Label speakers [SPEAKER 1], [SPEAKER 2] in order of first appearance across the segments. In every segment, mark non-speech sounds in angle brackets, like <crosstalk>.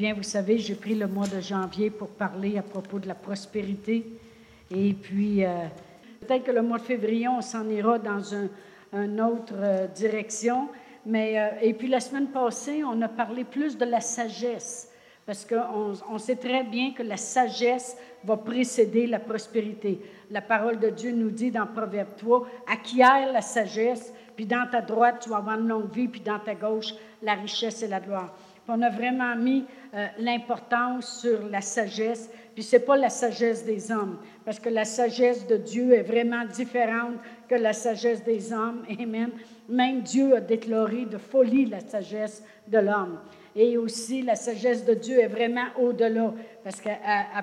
[SPEAKER 1] bien vous savez, j'ai pris le mois de janvier pour parler à propos de la prospérité. Et puis, euh, peut-être que le mois de février, on s'en ira dans une autre euh, direction. Mais, euh, et puis, la semaine passée, on a parlé plus de la sagesse. Parce qu'on on sait très bien que la sagesse va précéder la prospérité. La parole de Dieu nous dit dans Proverbe 3, acquiert la sagesse, puis dans ta droite, tu vas avoir une longue vie, puis dans ta gauche, la richesse et la gloire. on a vraiment mis euh, l'importance sur la sagesse, puis ce n'est pas la sagesse des hommes, parce que la sagesse de Dieu est vraiment différente que la sagesse des hommes. <laughs> Amen. Même Dieu a déclaré de folie la sagesse de l'homme. Et aussi, la sagesse de Dieu est vraiment au-delà, parce qu'elle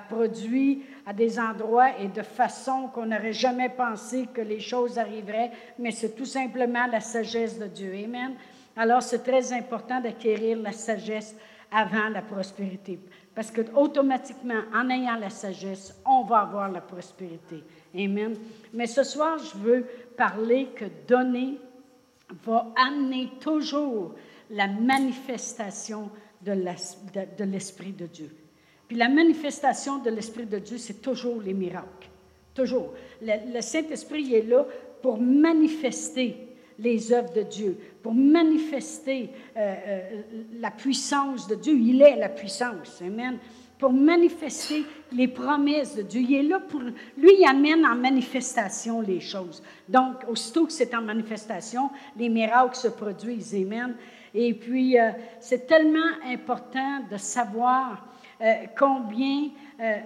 [SPEAKER 1] produit à des endroits et de façon qu'on n'aurait jamais pensé que les choses arriveraient, mais c'est tout simplement la sagesse de Dieu. Amen. Alors, c'est très important d'acquérir la sagesse avant la prospérité, parce que automatiquement, en ayant la sagesse, on va avoir la prospérité. Amen. Mais ce soir, je veux parler que donner va amener toujours la manifestation de l'Esprit de Dieu. Puis la manifestation de l'Esprit de Dieu, c'est toujours les miracles. Toujours. Le, Saint-Esprit est là pour manifester les œuvres de Dieu, pour manifester euh, euh, la puissance de Dieu. Il est la puissance. Amen. Pour manifester les promesses de Dieu. Il est là pour. Lui, il amène en manifestation les choses. Donc, aussitôt que c'est en manifestation, les miracles se produisent. Amen. Et puis, euh, c'est tellement important de savoir combien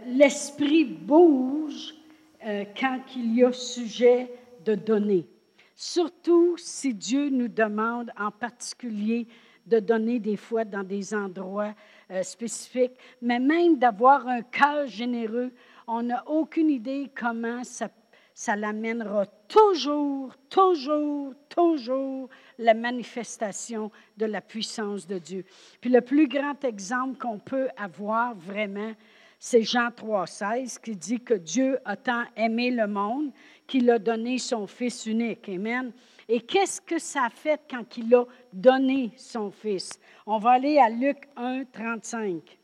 [SPEAKER 1] l'esprit bouge quand il y a sujet de donner. Surtout si Dieu nous demande en particulier de donner des fois dans des endroits spécifiques, mais même d'avoir un cœur généreux. On n'a aucune idée comment ça ça l'amènera toujours, toujours, toujours la manifestation de la puissance de Dieu. Puis le plus grand exemple qu'on peut avoir vraiment, c'est Jean 3,16 qui dit que Dieu a tant aimé le monde qu'il a donné son Fils unique. Amen. Et qu'est-ce que ça a fait quand il a donné son Fils? On va aller à Luc 1, 35.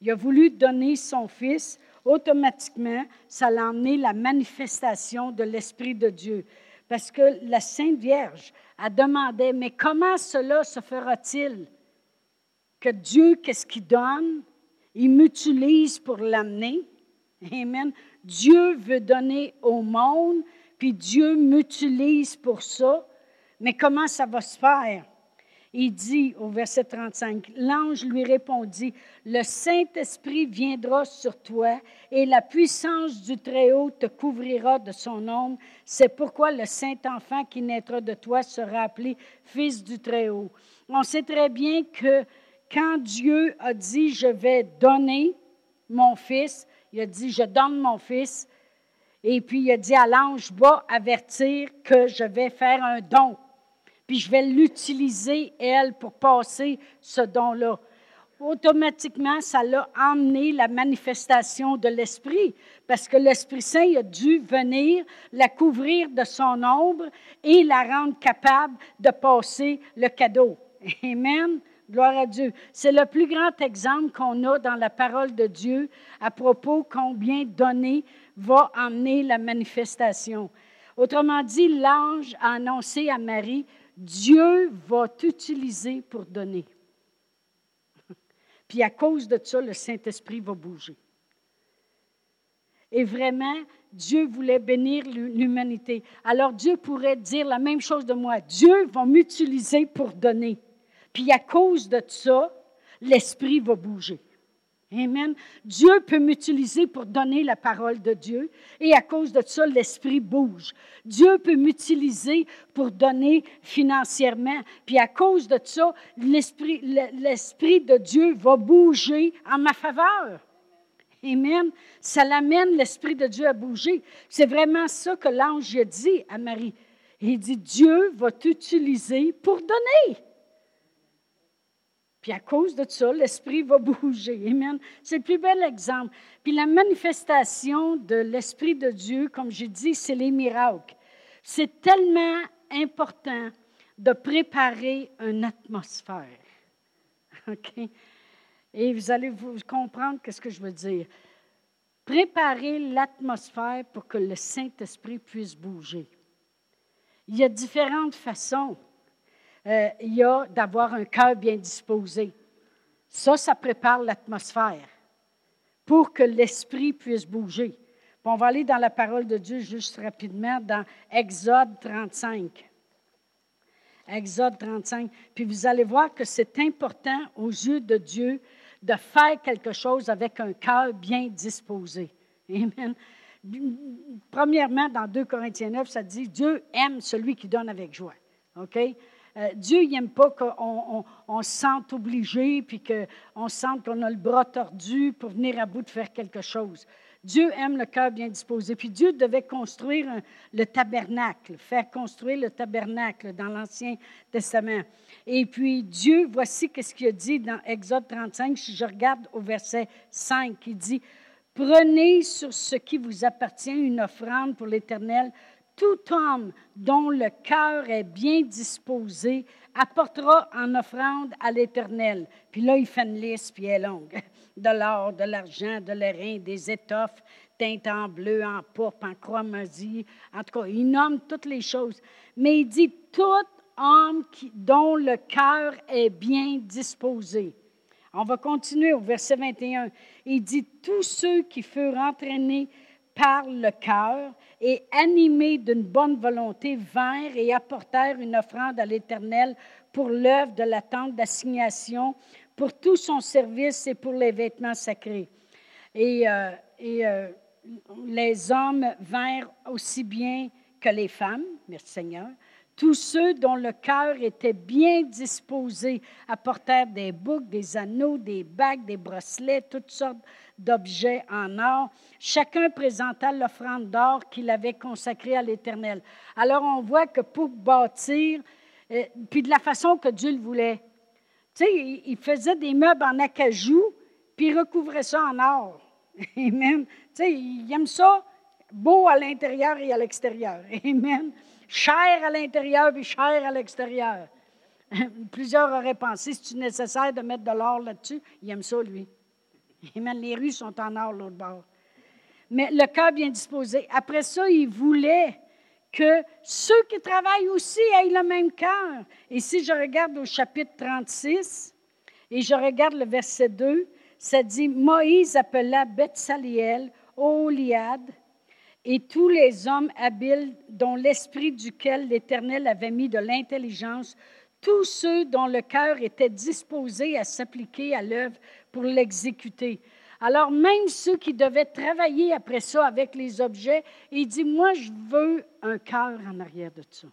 [SPEAKER 1] Il a voulu donner son Fils automatiquement, ça a emmené la manifestation de l'Esprit de Dieu. Parce que la Sainte Vierge a demandé, mais comment cela se fera-t-il? Que Dieu, qu'est-ce qu'il donne? Il m'utilise pour l'amener. Amen. Dieu veut donner au monde, puis Dieu m'utilise pour ça. Mais comment ça va se faire? il dit au verset 35, l'ange lui répondit, le Saint-Esprit viendra sur toi et la puissance du Très-Haut te couvrira de son ombre. C'est pourquoi le Saint-Enfant qui naîtra de toi sera appelé Fils du Très-Haut. On sait très bien que quand Dieu a dit, je vais donner mon Fils, il a dit, je donne mon Fils, et puis il a dit à l'ange, va avertir que je vais faire un don puis je vais l'utiliser, elle, pour passer ce don-là. Automatiquement, ça l'a emmené la manifestation de l'Esprit, parce que l'Esprit Saint a dû venir la couvrir de son ombre et la rendre capable de passer le cadeau. Amen. Gloire à Dieu. C'est le plus grand exemple qu'on a dans la parole de Dieu à propos combien donner va emmener la manifestation. Autrement dit, l'ange a annoncé à Marie Dieu va t'utiliser pour donner. Puis à cause de ça, le Saint-Esprit va bouger. Et vraiment, Dieu voulait bénir l'humanité. Alors Dieu pourrait dire la même chose de moi. Dieu va m'utiliser pour donner. Puis à cause de ça, l'Esprit va bouger. Amen. Dieu peut m'utiliser pour donner la parole de Dieu et à cause de ça, l'esprit bouge. Dieu peut m'utiliser pour donner financièrement. Puis à cause de ça, l'esprit, l'esprit de Dieu va bouger en ma faveur. Amen. Ça l'amène l'esprit de Dieu à bouger. C'est vraiment ça que l'ange a dit à Marie. Il dit, Dieu va t'utiliser pour donner. Puis à cause de ça, l'esprit va <laughs> bouger. Amen. C'est le plus bel exemple. Puis la manifestation de l'esprit de Dieu, comme j'ai dit, c'est les miracles. C'est tellement important de préparer une atmosphère. <laughs> OK? Et vous allez vous comprendre ce que je veux dire. Préparer l'atmosphère pour que le Saint-Esprit puisse bouger. Il y a différentes façons. Euh, il y a d'avoir un cœur bien disposé. Ça, ça prépare l'atmosphère pour que l'Esprit puisse bouger. on va aller dans la parole de Dieu juste rapidement dans Exode 35. Exode 35. Puis vous allez voir que c'est important aux yeux de Dieu de faire quelque chose avec un cœur bien disposé. Amen. Premièrement, dans 2 Corinthiens 9, ça dit Dieu aime celui qui donne avec joie. OK? Euh, Dieu n'aime pas qu'on on, se sente obligé puis qu'on sente qu'on a le bras tordu pour venir à bout de faire quelque chose. Dieu aime le cœur bien disposé. Puis Dieu devait construire le tabernacle, faire construire le tabernacle dans l'Ancien Testament. Et puis Dieu, voici ce qu'il a dit dans Exode 35, si je regarde au verset 5, il dit, Prenez sur ce qui vous appartient une offrande pour l'Éternel. Tout homme dont le cœur est bien disposé apportera en offrande à l'Éternel. Puis là, il fait une liste, puis elle est longue. <laughs> De l'or, de l'argent, de l'airain, des étoffes teintes en bleu, en pourpre, en chromasie. En tout cas, il nomme toutes les choses. Mais il dit tout homme qui, dont le cœur est bien disposé. On va continuer au verset 21. Il dit Tous ceux qui furent entraînés par le cœur et animés d'une bonne volonté vinrent et apportèrent une offrande à l'Éternel pour l'œuvre de la tente d'assignation, pour tout son service et pour les vêtements sacrés. Et, euh, euh, les hommes vinrent aussi bien que les femmes, merci Seigneur, tous ceux dont le cœur était bien disposé apportèrent des boucles, des anneaux, des bagues, des bracelets, toutes sortes d'objets en or. Chacun présenta l'offrande d'or qu'il avait consacrée à l'Éternel. Alors on voit que pour bâtir, euh, puis de la façon que Dieu le voulait, tu sais, il faisait des meubles en acajou, puis recouvrait ça en or. <laughs> Amen. Tu sais, il aime ça beau à l'intérieur et à l'extérieur. <laughs> Amen cher à l'intérieur puis cher à l'extérieur. <laughs> Plusieurs auraient pensé, c'est nécessaire de mettre de l'or là-dessus. Il aime ça, lui. Les rues sont en or l'autre bord. Mais le cœur bien disposé. Après ça, il voulait que ceux qui travaillent aussi aient le même cœur. Et si je regarde au chapitre 36 et je regarde le verset 2, ça dit Moïse appela Bethsaliel, Oliad, et tous les hommes habiles dont l'esprit duquel l'Éternel avait mis de l'intelligence, tous ceux dont le cœur était disposé à s'appliquer à l'œuvre pour l'exécuter. Alors même ceux qui devaient travailler après ça avec les objets, il dit, moi je veux un cœur en arrière de ça.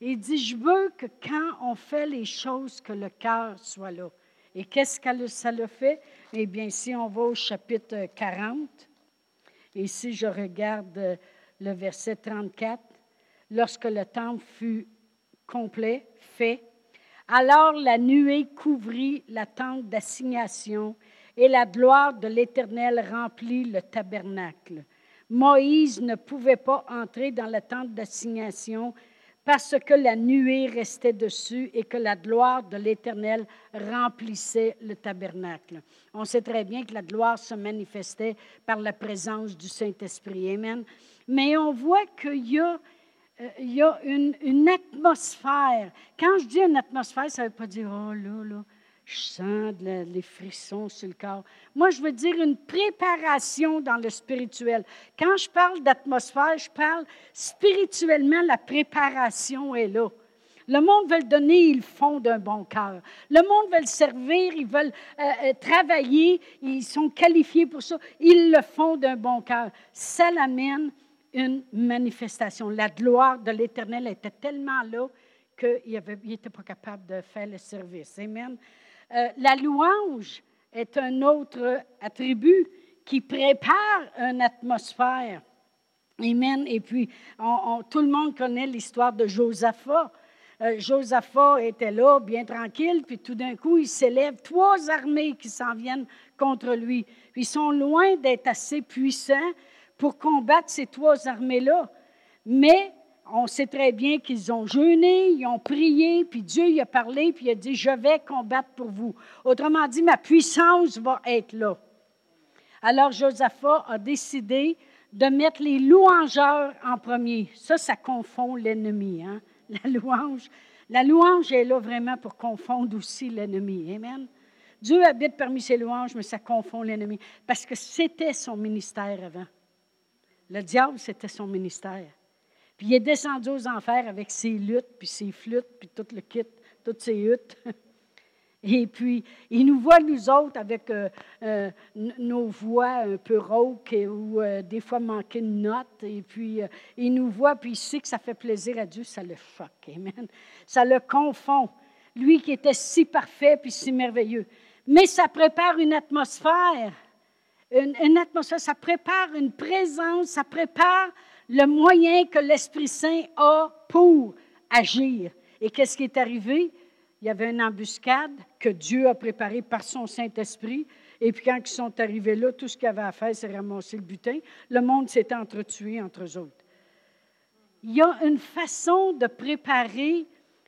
[SPEAKER 1] Il dit, je veux que quand on fait les choses, que le cœur soit là. Et qu'est-ce que ça le fait? Eh bien, si on va au chapitre 40, et si je regarde euh, le verset 34, lorsque le temple fut complet, fait, alors la nuée couvrit la tente d'assignation et la gloire de l'Éternel remplit le tabernacle. Moïse ne pouvait pas entrer dans la tente d'assignation parce que la nuée restait dessus et que la gloire de l'Éternel remplissait le tabernacle. On sait très bien que la gloire se manifestait par la présence du Saint-Esprit. Amen. Mais on voit qu'il y a, euh, une, une, atmosphère. Quand je dis une atmosphère, ça ne veut pas dire, oh là, là, je sens les frissons sur le corps. Moi, je veux dire une préparation dans le spirituel. Quand je parle d'atmosphère, je parle spirituellement, la préparation est là. Le monde veut le donner, ils le font d'un bon cœur. Le monde veut le servir, ils veulent euh, euh, travailler, ils sont qualifiés pour ça, ils le font d'un bon cœur. Ça l'amène une manifestation. La gloire de l'Éternel était tellement là qu'il n'était pas capable de faire le service. Amen. Euh, la louange est un autre attribut qui prépare une atmosphère. Amen. Et puis, tout le monde connaît l'histoire de Josaphat. Euh, Josaphat était là, bien tranquille, puis tout d'un coup, il s'élève trois armées qui s'en viennent contre lui. Ils sont loin d'être assez puissants pour combattre ces trois armées-là. Mais on sait très bien qu'ils ont jeûné, ils ont prié, puis Dieu y a parlé, puis il a dit, je vais combattre pour vous. Autrement dit, ma puissance va être là. Alors Josaphat a décidé de mettre les louangeurs en premier. Ça, ça confond l'ennemi. Hein? La louange. La louange est là vraiment pour confondre aussi l'ennemi. Amen. Dieu habite parmi ses louanges, mais ça confond l'ennemi. Parce que c'était son ministère avant. Le diable, c'était son ministère. Puis il est descendu aux enfers avec ses luttes, puis ses flûtes, puis tout le kit, toutes ses huttes. <laughs> Et puis, il nous voit, nous autres, avec euh, euh, nos voix un peu rauques ou euh, des fois manquer de notes. Et puis, il nous voit, puis il sait que ça fait plaisir à Dieu, ça le choque. Amen. Ça le confond. Lui qui était si parfait puis si merveilleux. Mais ça prépare une atmosphère. Une, une atmosphère, ça prépare une présence, ça prépare le moyen que l'Esprit Saint a pour agir. Et qu'est-ce qui est arrivé? Il y avait une embuscade que Dieu a préparée par son Saint-Esprit. Et puis quand ils sont arrivés là, tout ce qu'il y avait à faire, c'est ramasser le butin. Le monde s'est entretué entre eux autres. Il y a une façon de préparer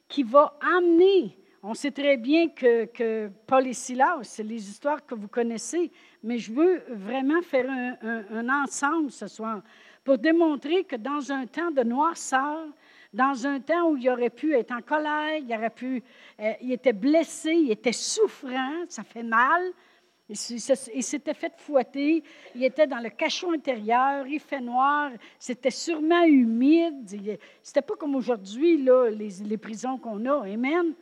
[SPEAKER 1] qui va amener. On sait très bien que, Paul et Silas, c'est les histoires que vous connaissez, mais je veux vraiment faire un, un ensemble ce soir pour démontrer que dans un temps de noirceur, dans un temps où il aurait pu être en colère, il, aurait pu, euh, il était blessé, il était souffrant, ça fait mal. Il s'était fait fouetter, il était dans le cachot intérieur, il fait noir, c'était sûrement humide. C'était pas comme aujourd'hui, là, les, les prisons qu'on a. Amen.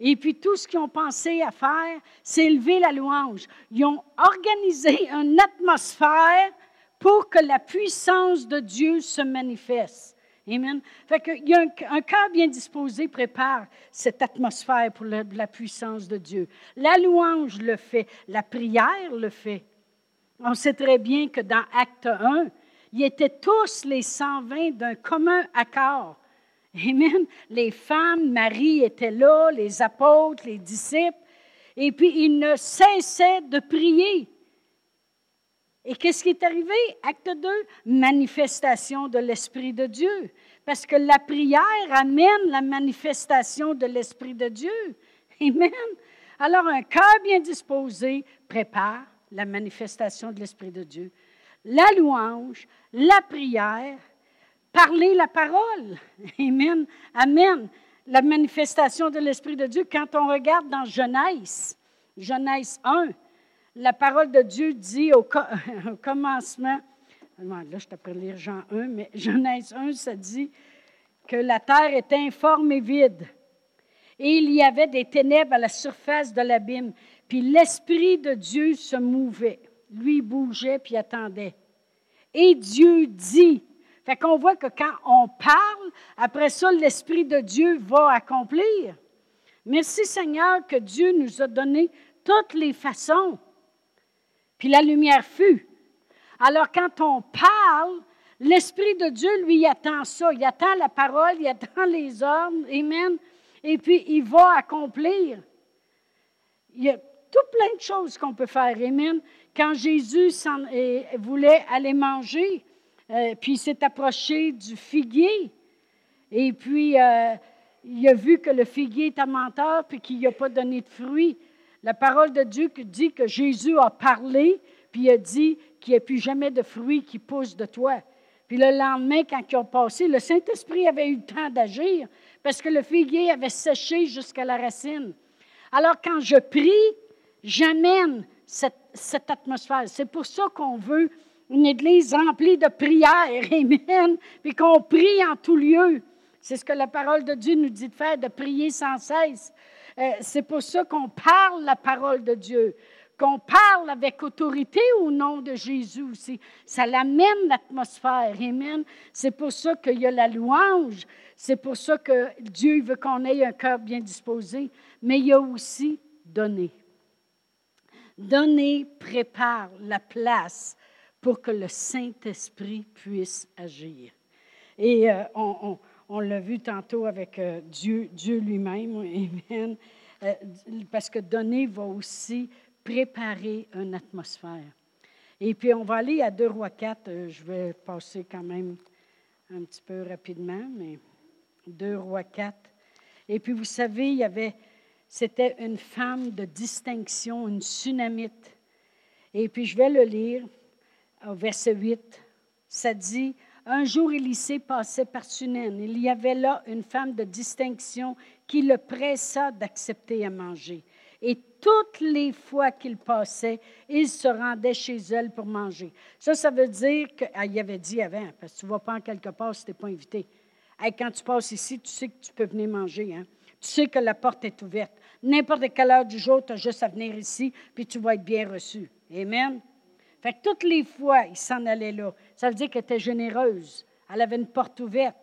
[SPEAKER 1] Et puis tout ce qu'ils ont pensé à faire, c'est élever la louange. Ils ont organisé une atmosphère pour que la puissance de Dieu se manifeste. Amen. Fait qu'il y a un, cœur bien disposé prépare cette atmosphère pour la, puissance de Dieu. La louange le fait, la prière le fait. On sait très bien que dans Acte 1, ils étaient tous les 120 d'un commun accord. Amen. Les femmes, Marie était là, les apôtres, les disciples, et puis ils ne cessaient de prier. Et qu'est-ce qui est arrivé? Acte 2, manifestation de l'Esprit de Dieu. Parce que la prière amène la manifestation de l'Esprit de Dieu. Amen. Alors, un cœur bien disposé prépare la manifestation de l'Esprit de Dieu. La louange, la prière, parler la parole. Amen. Amen. La manifestation de l'Esprit de Dieu, quand on regarde dans Genèse, Genèse 1, la parole de Dieu dit au, <laughs> commencement, là je t'apprends lire Jean 1, mais <laughs> Genèse 1, ça dit que la terre était informe et vide. Et il y avait des ténèbres à la surface de l'abîme. Puis l'Esprit de Dieu se mouvait. Lui bougeait puis attendait. Et Dieu dit. Fait qu'on voit que quand on parle, après ça, l'Esprit de Dieu va accomplir. Merci Seigneur que Dieu nous a donné toutes les façons puis la lumière fut. Alors quand on parle, l'Esprit de Dieu, lui, attend ça. Il attend la parole, il attend les ordres. Amen. Et puis, il va accomplir. Il y a tout plein de choses qu'on peut faire. Amen. Quand Jésus voulait aller manger, euh, puis il s'est approché du figuier, et puis euh, il a vu que le figuier était menteur, puis qu'il n'a pas donné de fruits. La parole de Dieu dit que Jésus a parlé, puis il a dit qu'il n'y a plus jamais de fruits qui poussent de toi. Puis le lendemain, quand ils ont passé, le Saint-Esprit avait eu le temps d'agir parce que le figuier avait séché jusqu'à la racine. Alors quand je prie, j'amène cette, atmosphère. C'est pour ça qu'on veut une église remplie de prières, <laughs> amen, puis qu'on prie en tout lieu. C'est ce que la parole de Dieu nous dit de faire, de prier sans cesse. Euh, c'est pour ça qu'on parle la parole de Dieu, qu'on parle avec autorité au nom de Jésus aussi. Ça l'amène l'atmosphère. Amen. C'est pour ça qu'il y a la louange. C'est pour ça que Dieu veut qu'on ait un cœur bien disposé. Mais il y a aussi donner. Donner prépare la place pour que le Saint-Esprit puisse agir. Et euh, on l'a vu tantôt avec euh, Dieu, Dieu lui-même. <laughs> Euh, parce que donner va aussi préparer une atmosphère. Et puis, on va aller à 2 Rois 4. Euh, je vais passer quand même un petit peu rapidement, mais 2 Rois 4. Et puis, vous savez, il y avait, c'était une femme de distinction, une tsunamite. Et puis, je vais le lire au verset 8. Ça dit Un jour, Élisée passait par Sunen. Il y avait là une femme de distinction qui le pressa d'accepter à manger. Et toutes les fois qu'il passait, il se rendait chez elle pour manger. Ça, ça veut dire qu'il ah, avait dit avant, parce que tu ne vas pas en quelque part si tu n'es pas invité. quand tu passes ici, tu sais que tu peux venir manger. Hein? Tu sais que la porte est ouverte. N'importe quelle heure du jour, tu as juste à venir ici, puis tu vas être bien reçu. Amen. Fait que toutes les fois, il s'en allait là. Ça veut dire qu'elle était généreuse. Elle avait une porte ouverte.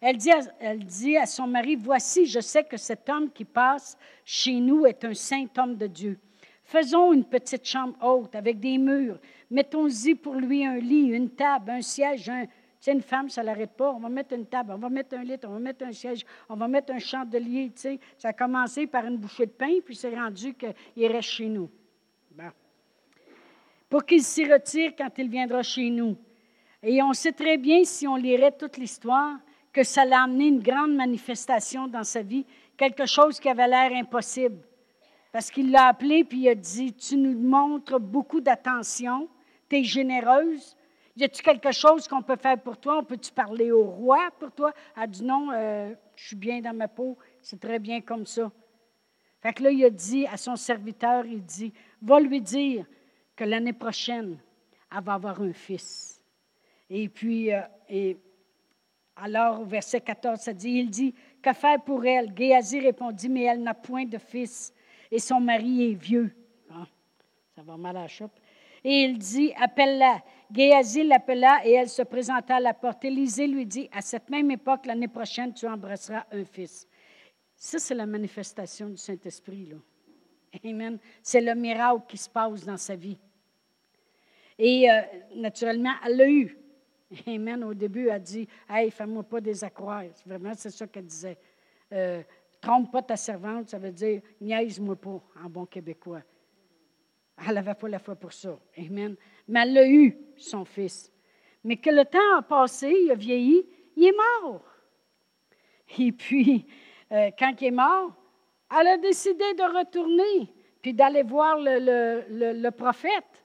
[SPEAKER 1] Elle dit, à, son mari, Voici, je sais que cet homme qui passe chez nous est un saint homme de Dieu. Faisons une petite chambre haute avec des murs. Mettons-y pour lui un lit, une table, un siège. Un... Tu sais, une femme, ça ne l'arrête pas. On va mettre une table, on va mettre un lit, on va mettre un siège, on va mettre un chandelier. Tu sais. Ça a commencé par une bouchée de pain, puis c'est rendu qu'il reste chez nous. Pour qu'il s'y retire quand il viendra chez nous. Et on sait très bien, si on lirait toute l'histoire, que ça l'a amené une grande manifestation dans sa vie, quelque chose qui avait l'air impossible. Parce qu'il l'a appelé puis il a dit Tu nous montres beaucoup d'attention, tu es généreuse. Y a-tu quelque chose qu'on peut faire pour toi? On peut-tu parler au roi pour toi? Elle a dit non, euh, je suis bien dans ma peau, c'est très bien comme ça. Fait que là, il a dit à son serviteur, il dit, va lui dire que l'année prochaine, elle va avoir un fils. Et puis, euh, et alors, verset 14, ça dit, il dit, que faire pour elle? Géasi répondit, mais elle n'a point de fils et son mari est vieux. Ah, ça va mal à la chope. Et il dit, appelle-la. Géasi l'appela et elle se présenta à la porte. Élisée lui dit, à cette même époque, l'année prochaine, tu embrasseras un fils. Ça, c'est la manifestation du Saint-Esprit. Là. Amen. C'est le miracle qui se passe dans sa vie. Et euh, naturellement, elle l'a eu. <laughs> Amen. Au début, elle dit Hey, fais-moi pas des accroires. Vraiment, c'est ça qu'elle disait. Euh, trompe pas ta servante, ça veut dire niaise-moi pas, en bon québécois. Elle n'avait pas la foi pour ça. Amen. Mais elle a eu, son fils. Mais que le temps a passé, il a vieilli, il est mort. Et puis, euh, quand il est mort, elle a décidé de retourner, puis d'aller voir le, prophète.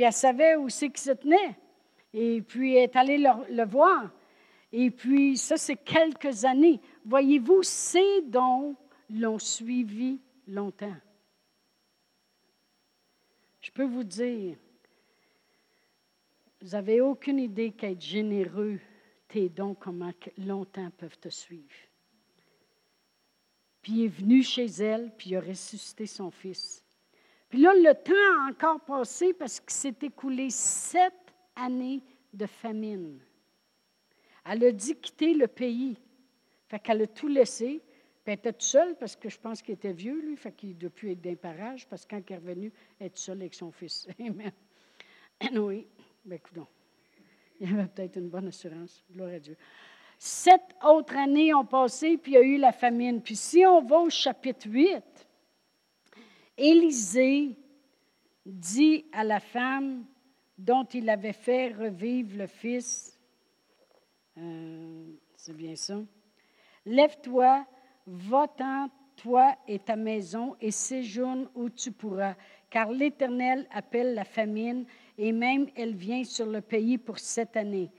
[SPEAKER 1] Puis elle savait où c'est qu'il se tenait. Et puis, elle est allée le, voir. Et puis, ça, c'est quelques années. Voyez-vous, ces dons l'ont suivi longtemps. Je peux vous dire, vous n'avez aucune idée qu'être généreux, tes dons, comment longtemps peuvent te suivre. Puis il est venu chez elle, puis il a ressuscité son fils. Puis là, le temps a encore passé parce qu'il s'est écoulé sept années de famine. Elle a dit quitter le pays. Fait qu'elle a tout laissé. Puis elle était toute seule parce que je pense qu'il était vieux, lui. Fait qu'il doit plus être d'un parage parce que quand il est revenu, elle est seule avec son fils. <laughs> Amen. <coughs> Oui. Ben, écoute Il y avait peut-être une bonne assurance. Gloire à Dieu. Sept autres années ont passé, puis il y a eu la famine. Puis si on va au chapitre 8, Élisée dit à la femme, dont il avait fait revivre le Fils. Euh, c'est bien ça. Lève-toi, va-t'en, toi et ta maison, et séjourne où tu pourras, car l'Éternel appelle la famine, et même elle vient sur le pays pour cette année.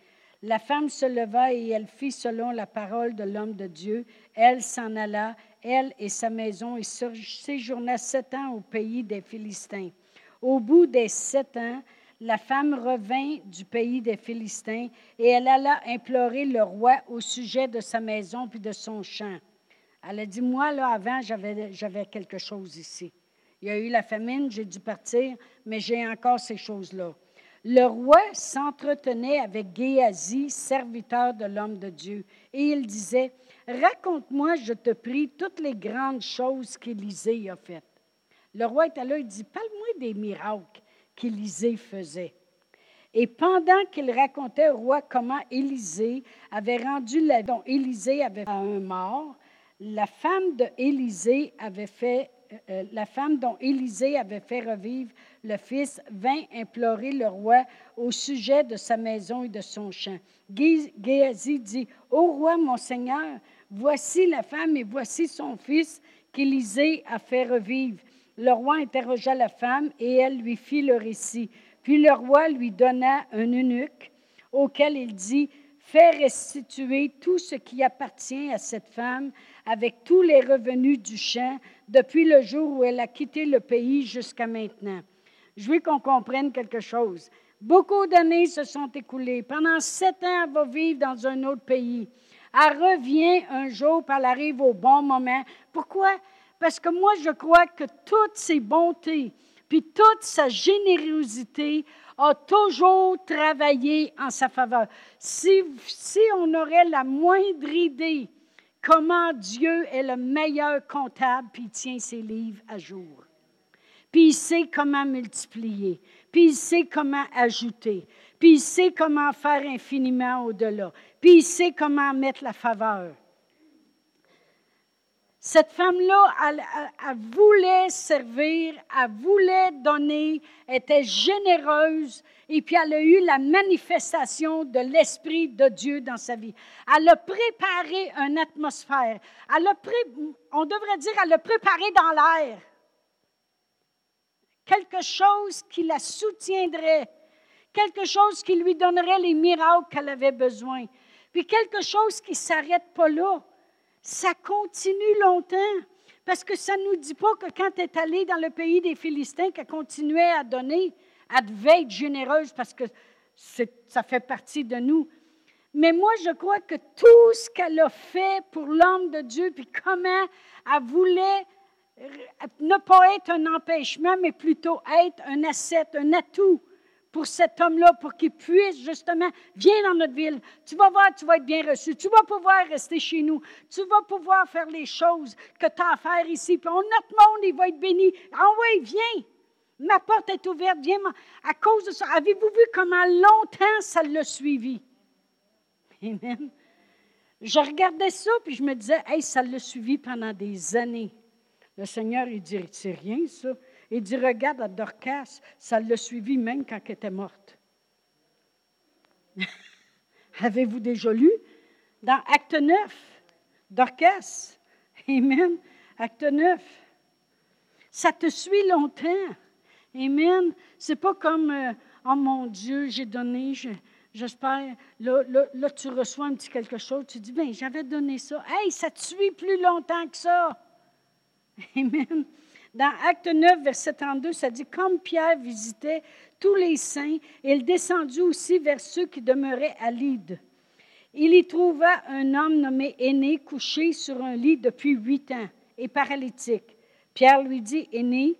[SPEAKER 1] La femme se leva et elle fit selon la parole de l'homme de Dieu. Elle s'en alla, elle et sa maison, et séjourna sept ans au pays des Philistins. Au bout des sept ans, la femme revint du pays des Philistins et elle alla implorer le roi au sujet de sa maison puis de son champ. Elle a dit, moi, là, avant, j'avais quelque chose ici. Il y a eu la famine, j'ai dû partir, mais j'ai encore ces choses-là. Le roi s'entretenait avec Géasi, serviteur de l'homme de Dieu, et il disait, Raconte-moi, je te prie, toutes les grandes choses qu'Élisée a faites. Le roi est là, il dit, Parle-moi des miracles qu'Élisée faisait. Et pendant qu'il racontait au roi comment Élisée avait rendu la dont Élisée avait à un mort, la femme de Élisée avait fait euh, euh, la femme dont Élisée avait fait revivre le fils, vint implorer le roi au sujet de sa maison et de son champ. Géasi dit, Ô roi, mon Seigneur, voici la femme et voici son fils qu'Élisée a fait revivre. Le roi interrogea la femme et elle lui fit le récit. Puis le roi lui donna un eunuque auquel il dit, Fais restituer tout ce qui appartient à cette femme avec tous les revenus du champ depuis le jour où elle a quitté le pays jusqu'à maintenant. Je veux qu'on comprenne quelque chose. Beaucoup d'années se sont écoulées. Pendant sept ans, elle va vivre dans un autre pays. Elle revient un jour, puis elle arrive au bon moment. Pourquoi? Parce que moi, je crois que toutes ses bontés, puis toute sa générosité a toujours travaillé en sa faveur. Si, si on aurait la moindre idée comment Dieu est le meilleur comptable, puis il tient ses livres à jour. Puis il sait comment multiplier, puis il sait comment ajouter, puis il sait comment faire infiniment au-delà, puis il sait comment mettre la faveur. Cette femme-là, elle, voulait servir, elle voulait donner, était généreuse, et puis elle a eu la manifestation de l'Esprit de Dieu dans sa vie. Elle a préparé une atmosphère. Elle a on devrait dire, elle a préparé dans l'air quelque chose qui la soutiendrait, quelque chose qui lui donnerait les miracles qu'elle avait besoin, puis quelque chose qui ne s'arrête pas là ça continue longtemps. Parce que ça ne nous dit pas que quand elle est allée dans le pays des Philistins, qu'elle continuait à donner, elle devait être généreuse parce que ça fait partie de nous. Mais moi, je crois que tout ce qu'elle a fait pour l'homme de Dieu, puis comment elle voulait ne pas être un empêchement, mais plutôt être un asset, un atout pour cet homme-là, pour qu'il puisse justement, viens dans notre ville, tu vas voir, tu vas être bien reçu, tu vas pouvoir rester chez nous, tu vas pouvoir faire les choses que tu as à faire ici, puis notre monde, il va être béni. Ah oui, viens, ma porte est ouverte, viens. À cause de ça, avez-vous vu comment longtemps ça l'a suivi? Amen. Je regardais ça, puis je me disais, hey, ça l'a suivi pendant des années. Le Seigneur, il dit, c'est rien, ça. Il dit, regarde à Dorcas, ça l'a suivi même quand elle était morte. <laughs> Avez-vous déjà lu? Dans Acte 9, Dorcas? Amen. Acte 9. Ça te suit longtemps. Amen. C'est pas comme, euh, oh mon Dieu, j'ai donné, j'espère. Là, là, tu reçois un petit quelque chose, tu dis, ben j'avais donné ça. Hey, ça te suit plus longtemps que ça. Amen. Dans Acte 9, verset 32, ça dit Comme Pierre visitait tous les saints, il descendit aussi vers ceux qui demeuraient à Lyde. Il y trouva un homme nommé Aîné couché sur un lit depuis huit ans et paralytique. Pierre lui dit Aîné,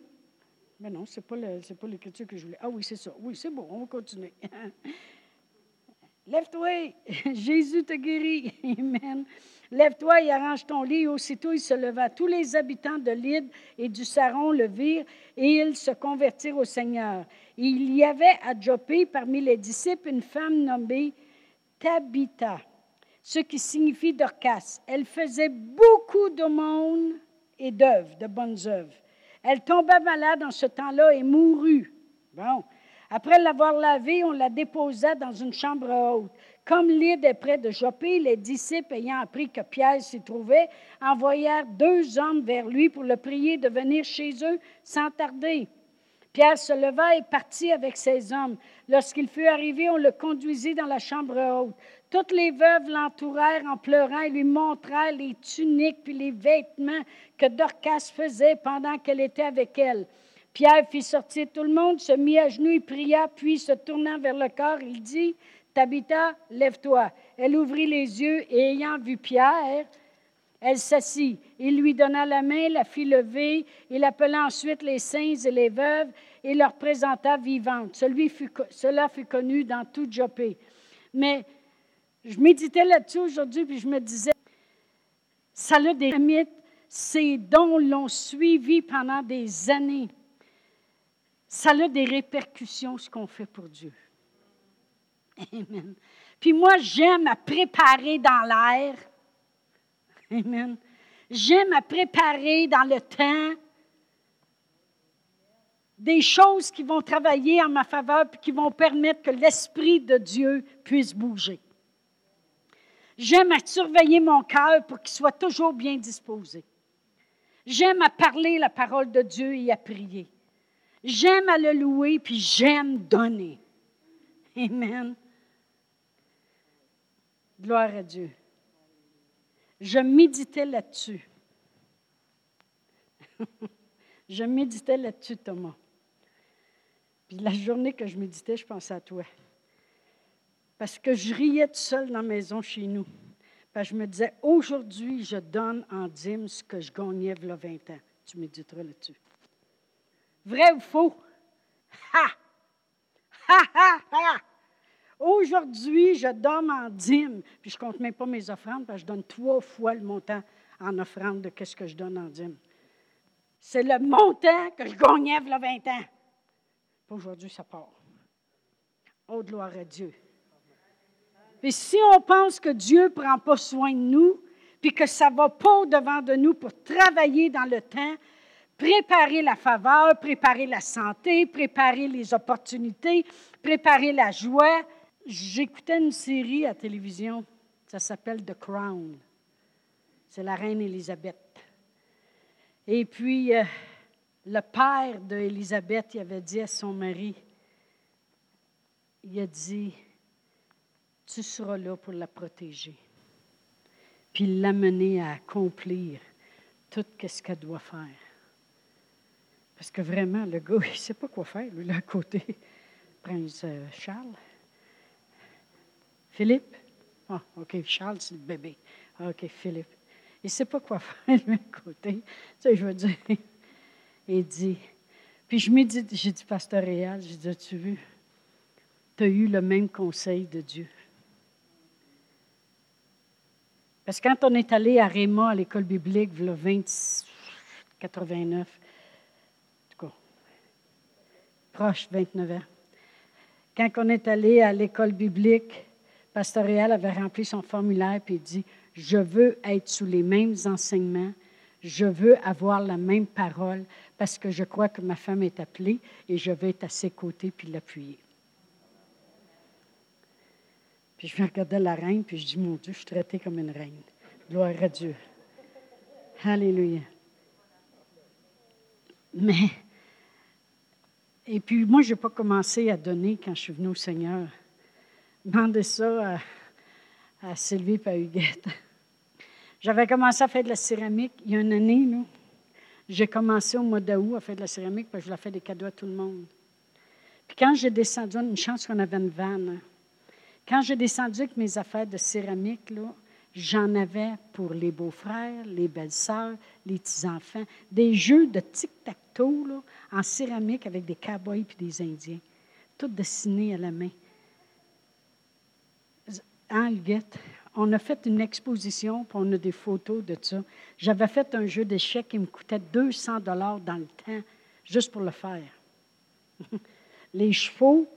[SPEAKER 1] mais non, ce n'est pas, pas l'écriture que je voulais. Ah oui, c'est ça. Oui, c'est bon, on va continuer. <laughs> Lève-toi, <laughs> Jésus te guérit. Amen. Lève-toi et arrange ton lit. aussitôt, il se leva. Tous les habitants de Lyde et du Saron le virent et ils se convertirent au Seigneur. il y avait à Jopé, parmi les disciples, une femme nommée Tabitha, ce qui signifie Dorcas. Elle faisait beaucoup monde et d'œuvres, de bonnes œuvres. Elle tomba malade en ce temps-là et mourut. Bon. Après l'avoir lavée, on la déposa dans une chambre haute. Comme l'île est près de Jopé, les disciples, ayant appris que Pierre s'y trouvait, envoyèrent deux hommes vers lui pour le prier de venir chez eux sans tarder. Pierre se leva et partit avec ses hommes. Lorsqu'il fut arrivé, on le conduisit dans la chambre haute. Toutes les veuves l'entourèrent en pleurant et lui montrèrent les tuniques puis les vêtements que Dorcas faisait pendant qu'elle était avec elle. Pierre fit sortir tout le monde, se mit à genoux et pria, puis se tournant vers le corps, il dit Tabitha, lève-toi. Elle ouvrit les yeux et ayant vu Pierre, elle s'assit. Il lui donna la main, la fit lever. Il appela ensuite les saints et les veuves et leur présenta vivante. cela fut connu dans tout Jopé. Mais je méditais là-dessus aujourd'hui, puis je me disais, ça a des mythes, ces dons l'ont suivi pendant des années. Ça a des répercussions, ce qu'on fait pour Dieu. Amen. Puis moi, j'aime à préparer dans l'air. Amen. J'aime à préparer dans le temps. des choses qui vont travailler en ma faveur et qui vont permettre que l'Esprit de Dieu puisse bouger. J'aime à surveiller mon cœur pour qu'il soit toujours bien disposé. J'aime à parler la parole de Dieu et à prier. J'aime à le louer, puis j'aime donner. <laughs> Amen. Gloire à Dieu. Je méditais là-dessus. <laughs> je méditais là-dessus, Thomas. Puis la journée que je méditais, je pensais à toi. Parce que je riais tout seul dans la maison chez nous. Parce que je me disais, aujourd'hui, je donne en dîme ce que je gagnais il y a 20 ans. Tu méditeras là-dessus. Vrai ou faux? Ha! <laughs> Aujourd'hui, je donne en dîme, puis je ne compte même pas mes offrandes, parce que je donne trois fois le montant en offrande de ce que je donne en dîme. C'est le montant que je gagnais il y a 20 ans. Aujourd'hui, ça part. Oh, gloire à Dieu. Et si on pense que Dieu ne prend pas soin de nous, puis que ça ne va pas au-devant de nous pour travailler dans le temps, préparer la faveur, préparer la santé, préparer les opportunités, préparer la joie, J'écoutais une série à télévision, ça s'appelle The Crown. C'est la reine Élisabeth. Et puis, euh, le père d'Élisabeth, il avait dit à son mari, il a dit, tu seras là pour la protéger. Puis l'amener à accomplir tout ce qu'elle doit faire. Parce que vraiment, le gars, <laughs> il ne sait pas quoi faire, lui, là, à côté. Prince euh, Charles. Philippe? Ah, OK, Charles, c'est le bébé. Ah, OK, Philippe. Il ne sait pas quoi <laughs> faire de l'autre côté. Tu sais, je veux dire. <laughs> Il dit. Puis je me dis, j'ai dit, Pasteur Réal, j'ai dit, as-tu vu? Tu as eu le même conseil de Dieu. Parce que quand on est allé à Réma, à l'école biblique, le 20, 89, en tout cas, proche, 29 ans. Quand on est allé à l'école biblique, Pasteur Réal avait rempli son formulaire et dit Je veux être sous les mêmes enseignements, je veux avoir la même parole parce que je crois que ma femme est appelée et je veux être à ses côtés puis l'appuyer. Puis je vais regarder la reine, puis je dis, mon Dieu, je suis traitée comme une reine. Gloire à Dieu. Alléluia. Mais, et puis moi, je n'ai pas commencé à donner quand je suis venue au Seigneur demandé ça à, Sylvie et à Huguette. J'avais commencé à faire de la céramique il y a une année. J'ai commencé au mois d'août à faire de la céramique parce que je la fais des cadeaux à tout le monde. Puis quand j'ai descendu, une chance qu'on avait une vanne. Quand j'ai descendu avec mes affaires de céramique, j'en avais pour les beaux-frères, les belles-sœurs, les petits-enfants, des jeux de tic-tac-toe en céramique avec des cowboys et des Indiens, tout dessinés à la main. Hein, on a fait une exposition, puis on a des photos de ça. J'avais fait un jeu d'échecs qui me coûtait 200 dollars dans le temps, juste pour le faire. <laughs> les chevaux,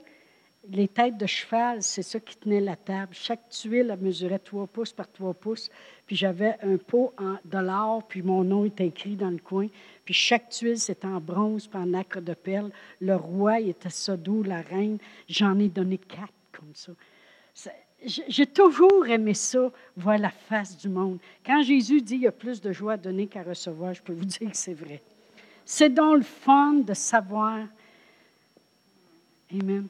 [SPEAKER 1] les têtes de cheval, c'est ça qui tenait la table. Chaque tuile, elle mesurait 3 pouces par 3 pouces. Puis j'avais un pot en dollars, puis mon nom était écrit dans le coin. Puis chaque tuile, c'était en bronze, puis en acre de perles. Le roi, il était Sodou, la reine. J'en ai donné quatre comme ça j'ai toujours aimé ça, voir la face du monde. Quand Jésus dit qu'il y a plus de joie à donner qu'à recevoir, je peux vous <laughs> dire que c'est vrai. C'est dans le fun de savoir. Amen.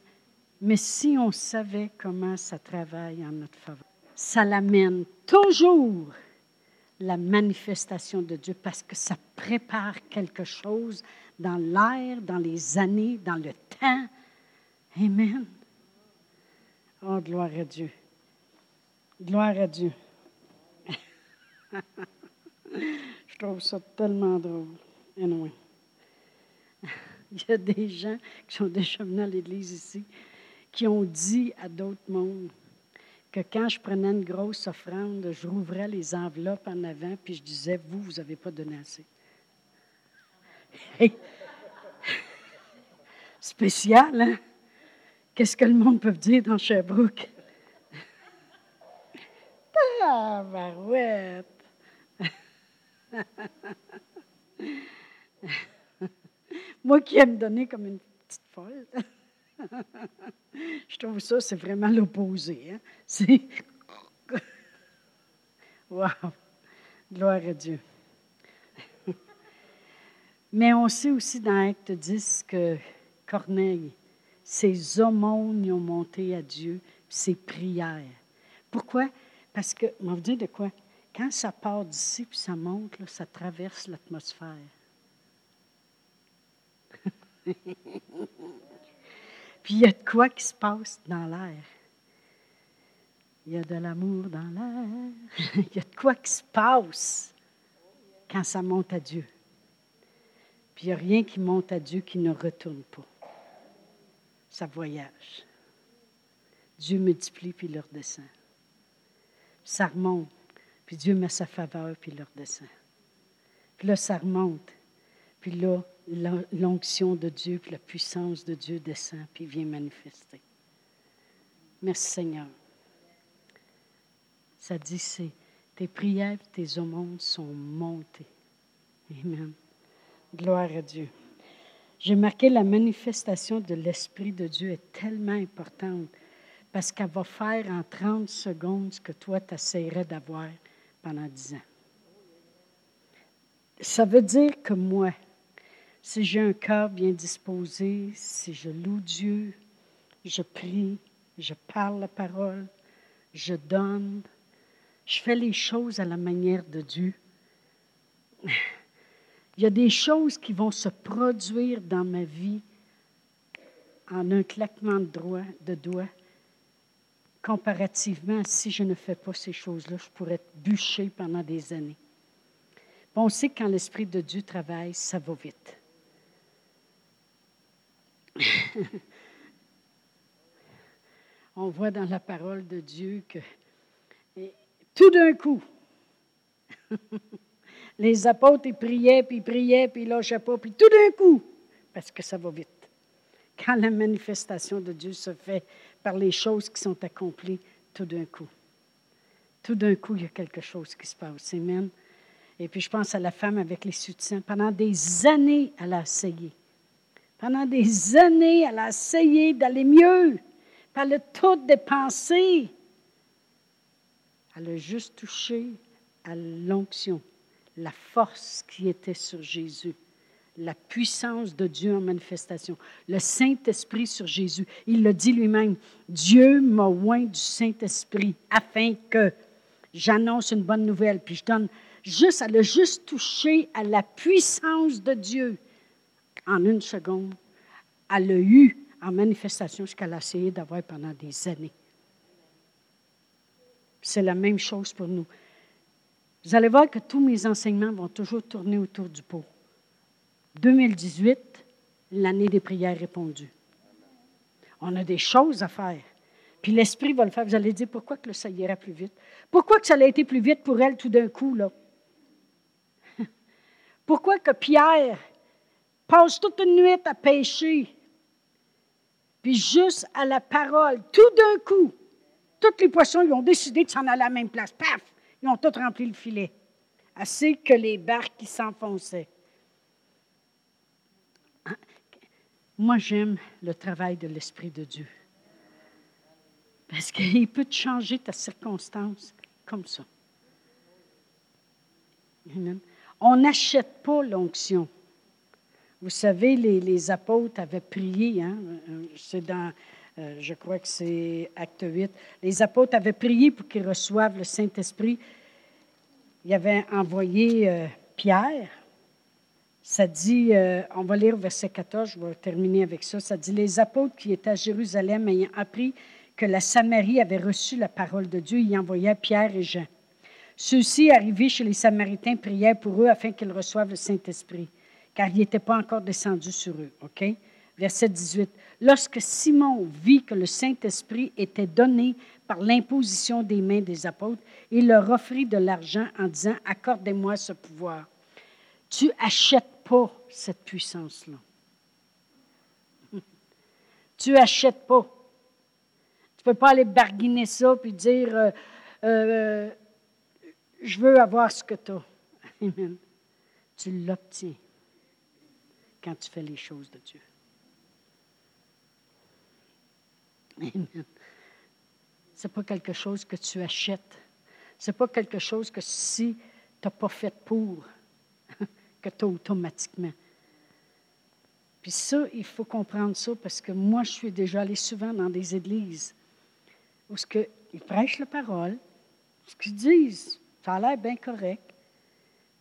[SPEAKER 1] Mais si on savait comment ça travaille en notre faveur, ça l'amène toujours la manifestation de Dieu parce que ça prépare quelque chose dans l'air, dans les années, dans le temps. Amen. Oh, gloire à Dieu. Gloire à Dieu. <laughs> Je trouve ça tellement drôle. <laughs> Il y a des gens qui sont déjà venus à l'Église ici qui ont dit à d'autres mondes que quand je prenais une grosse offrande, je rouvrais les enveloppes en avant puis je disais, vous, vous n'avez pas donné assez. <laughs> Spécial, hein? Qu'est-ce que le monde peut dire dans Sherbrooke? <laughs> Ah, barouette! <laughs> Moi qui aime donner comme une petite folle. <laughs> Je trouve ça, c'est vraiment l'opposé. Hein? C'est. <laughs> Wow! Gloire à Dieu. <laughs> Mais on sait aussi dans Acte 10 que Corneille, ses aumônes ont monté à Dieu, ses prières. Pourquoi? Parce que, on vous de quoi? Quand ça part d'ici puis ça monte, ça traverse l'atmosphère. Puis il y a de quoi qui se passe dans l'air. Il y a de l'amour dans l'air. <laughs> il y a de quoi qui se passe quand ça monte à Dieu. Puis il n'y a rien qui monte à Dieu qui ne retourne pas. Ça voyage. Dieu multiplie puis il redescend. Ça remonte, puis Dieu met sa faveur puis il redescend. Puis là, ça remonte. Puis là, l'onction de Dieu, puis la puissance de Dieu descend, puis vient manifester. Merci Seigneur. Ça dit, c'est tes prières, tes aumônes sont montées. Amen. Gloire à Dieu. J'ai marqué la manifestation de l'Esprit de Dieu est tellement importante parce qu'elle va faire en 30 secondes ce que toi, tu essaierais d'avoir pendant 10 ans. Ça veut dire que moi, si j'ai un cœur bien disposé, si je loue Dieu, je prie, je parle la parole, je donne, je fais les choses à la manière de Dieu, il y a des choses qui vont se produire dans ma vie en un claquement de, droit, de doigts, comparativement si je ne fais pas ces choses-là, je pourrais être bûché pendant des années. on sait que quand l'Esprit de Dieu travaille, ça va vite. <laughs> on voit dans la parole de Dieu que tout d'un coup, <laughs> les apôtres, ils priaient, puis ils priaient, puis ils lâchaient pas, puis tout d'un coup, parce que ça va vite. Quand la manifestation de Dieu se fait par les choses qui sont accomplies, tout d'un coup. Tout d'un coup, il y a quelque chose qui se passe. Amen. Et puis, je pense à la femme avec les soutiens. Pendant des années, elle a essayé. Pendant des années, elle a essayé d'aller mieux. Elle a tout dépensé. Elle a juste touché à l'onction la force qui était sur Jésus, la puissance de Dieu en manifestation, le Saint-Esprit sur Jésus. Il le dit lui-même, Dieu m'a oint du Saint-Esprit afin que j'annonce une bonne nouvelle, puis je donne juste, elle a juste touché à la puissance de Dieu en une seconde. Elle l'a eu en manifestation ce qu'elle a essayé d'avoir pendant des années. C'est la même chose pour nous. Vous allez voir que tous mes enseignements vont toujours tourner autour du pot. 2018, l'année des prières répondues. On a des choses à faire. Puis l'Esprit va le faire. Vous allez dire, pourquoi que ça ira plus vite? Pourquoi que ça a été plus vite pour elle tout d'un coup, là? <laughs> Pourquoi que Pierre passe toute une nuit à pêcher, puis juste à la parole, tout d'un coup, tous les poissons, ils ont décidé de s'en aller à la même place. Paf! Ils ont tous rempli le filet, assez que les barques qui s'enfonçaient. Moi, j'aime le travail de l'Esprit de Dieu. Parce qu'il peut te changer ta circonstance comme ça. On n'achète pas l'onction. Vous savez, les, apôtres avaient prié, hein? c'est dans euh, je crois que c'est acte 8. Les apôtres avaient prié pour qu'ils reçoivent le Saint-Esprit. Ils avaient envoyé euh, Pierre. Ça dit, euh, on va lire verset 14, je vais terminer avec ça. Ça dit, les apôtres qui étaient à Jérusalem ayant appris que la Samarie avait reçu la parole de Dieu, y envoyaient Pierre et Jean. Ceux-ci, arrivés chez les Samaritains, priaient pour eux afin qu'ils reçoivent le Saint-Esprit, car il n'était pas encore descendu sur eux. OK? Verset 18. Lorsque Simon vit que le Saint-Esprit était donné par l'imposition des mains des apôtres, il leur offrit de l'argent en disant, accordez-moi ce pouvoir. Tu achètes pas cette puissance-là. <laughs> Tu n'achètes pas. Tu peux pas aller barguiner ça puis dire, euh, euh, je veux avoir ce que tu as. <laughs> Tu l'obtiens quand tu fais les choses de Dieu. Amen. Ce n'est pas quelque chose que tu achètes. Ce n'est pas quelque chose que si tu n'as pas fait pour, <laughs> que tu as automatiquement. Puis ça, il faut comprendre ça parce que moi, je suis déjà allée souvent dans des églises où ce que, ils prêchent la parole, ce qu'ils disent, ça a l'air bien correct,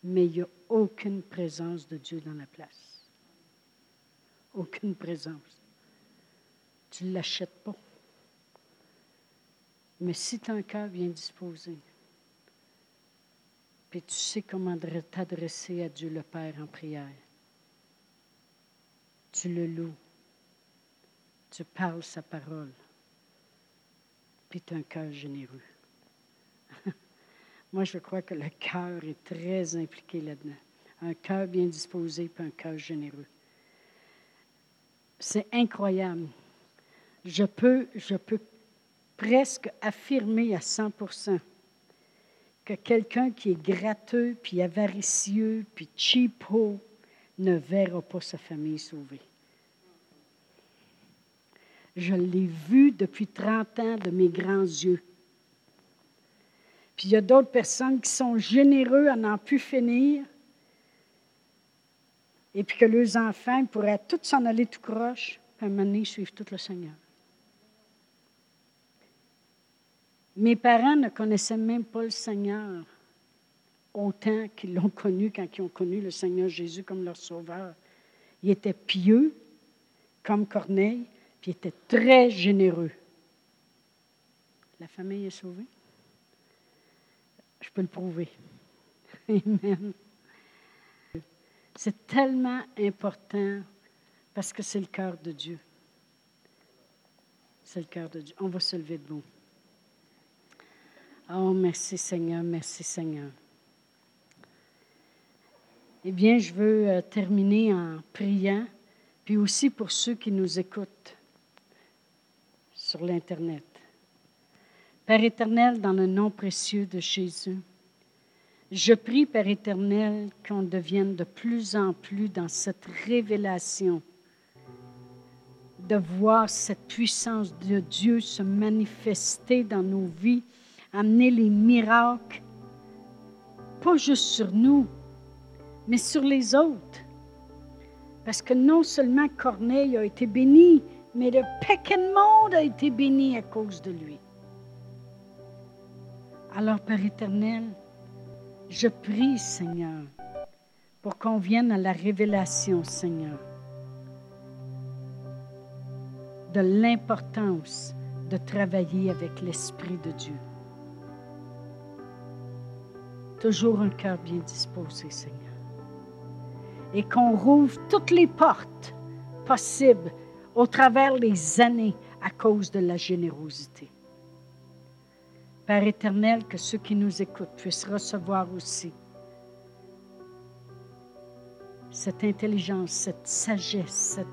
[SPEAKER 1] mais il n'y a aucune présence de Dieu dans la place. Aucune présence. Tu ne l'achètes pas. Mais si ton cœur bien disposé, puis tu sais comment t'adresser à Dieu le Père en prière, tu le loues, tu parles sa parole, puis tu as un cœur généreux. <laughs> Moi, je crois que le cœur est très impliqué là-dedans. Un cœur bien disposé, puis un cœur généreux. C'est incroyable. Je peux, je peux presque affirmer à 100% que quelqu'un qui est gratteux, puis avaricieux, puis cheapo, ne verra pas sa famille sauvée. Je l'ai vu depuis 30 ans de mes grands yeux. Puis il y a d'autres personnes qui sont généreux à n'en plus finir. Et puis que leurs enfants pourraient tous s'en aller tout croche, puis à un moment donné, suivre tout le Seigneur. Mes parents ne connaissaient même pas le Seigneur autant qu'ils l'ont connu quand ils ont connu le Seigneur Jésus comme leur sauveur. Ils étaient pieux, comme Corneille, puis ils étaient très généreux. La famille est sauvée. Je peux le prouver. <laughs> Amen. C'est tellement important parce que c'est le cœur de Dieu. C'est le cœur de Dieu. On va se lever debout. Oh, merci Seigneur, merci Seigneur. Eh bien, je veux euh, terminer en priant, puis aussi pour ceux qui nous écoutent sur l'Internet. Père éternel, dans le nom précieux de Jésus, je prie, Père éternel, qu'on devienne de plus en plus dans cette révélation, de voir cette puissance de Dieu se manifester dans nos vies amener les miracles, pas juste sur nous, mais sur les autres. Parce que non seulement Corneille a été béni, mais le paquet de monde a été béni à cause de lui. Alors, Père éternel, je prie, Seigneur, pour qu'on vienne à la révélation, Seigneur, de l'importance de travailler avec l'Esprit de Dieu toujours un cœur bien disposé, Seigneur. Et qu'on rouvre toutes les portes possibles au travers des années à cause de la générosité. Père éternel, que ceux qui nous écoutent puissent recevoir aussi cette intelligence, cette sagesse, cette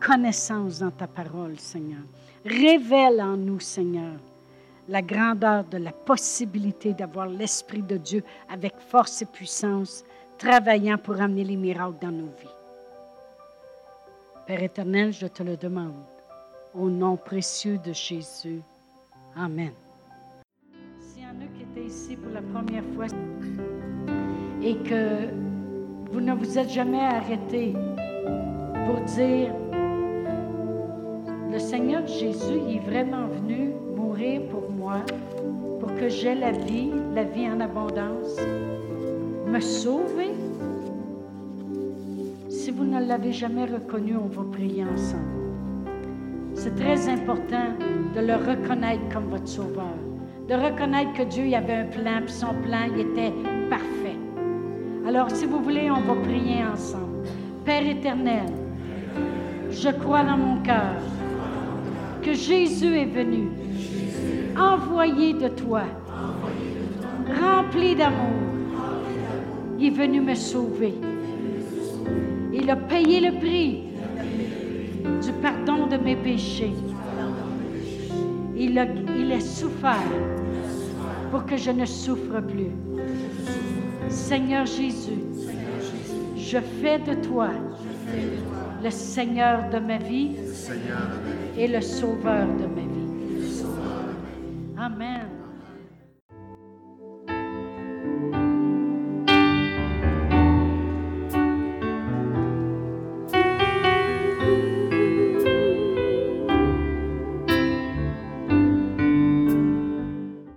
[SPEAKER 1] connaissance dans ta parole, Seigneur. Révèle en nous, Seigneur, la grandeur de la possibilité d'avoir l'Esprit de Dieu avec force et puissance, travaillant pour amener les miracles dans nos vies. Père éternel, je te le demande, au nom précieux de Jésus. Amen. Ici pour la première fois et que vous ne vous êtes jamais arrêté pour dire, le Seigneur Jésus est vraiment venu mourir pour moi, pour que j'aie la vie, la vie en abondance, me sauver. Si vous ne l'avez jamais reconnu, on va prier ensemble. C'est très important de le reconnaître comme votre sauveur, de reconnaître que Dieu y avait un plan, puis son plan était parfait. Alors, si vous voulez, on va prier ensemble. Père éternel, je crois dans mon cœur que Jésus est venu envoyé de toi, rempli d'amour. Il est venu me sauver. Il a payé le prix du pardon de mes péchés. Il a, il a souffert pour que je ne souffre plus. Seigneur Jésus, je fais de toi le Seigneur de ma vie et le Sauveur de ma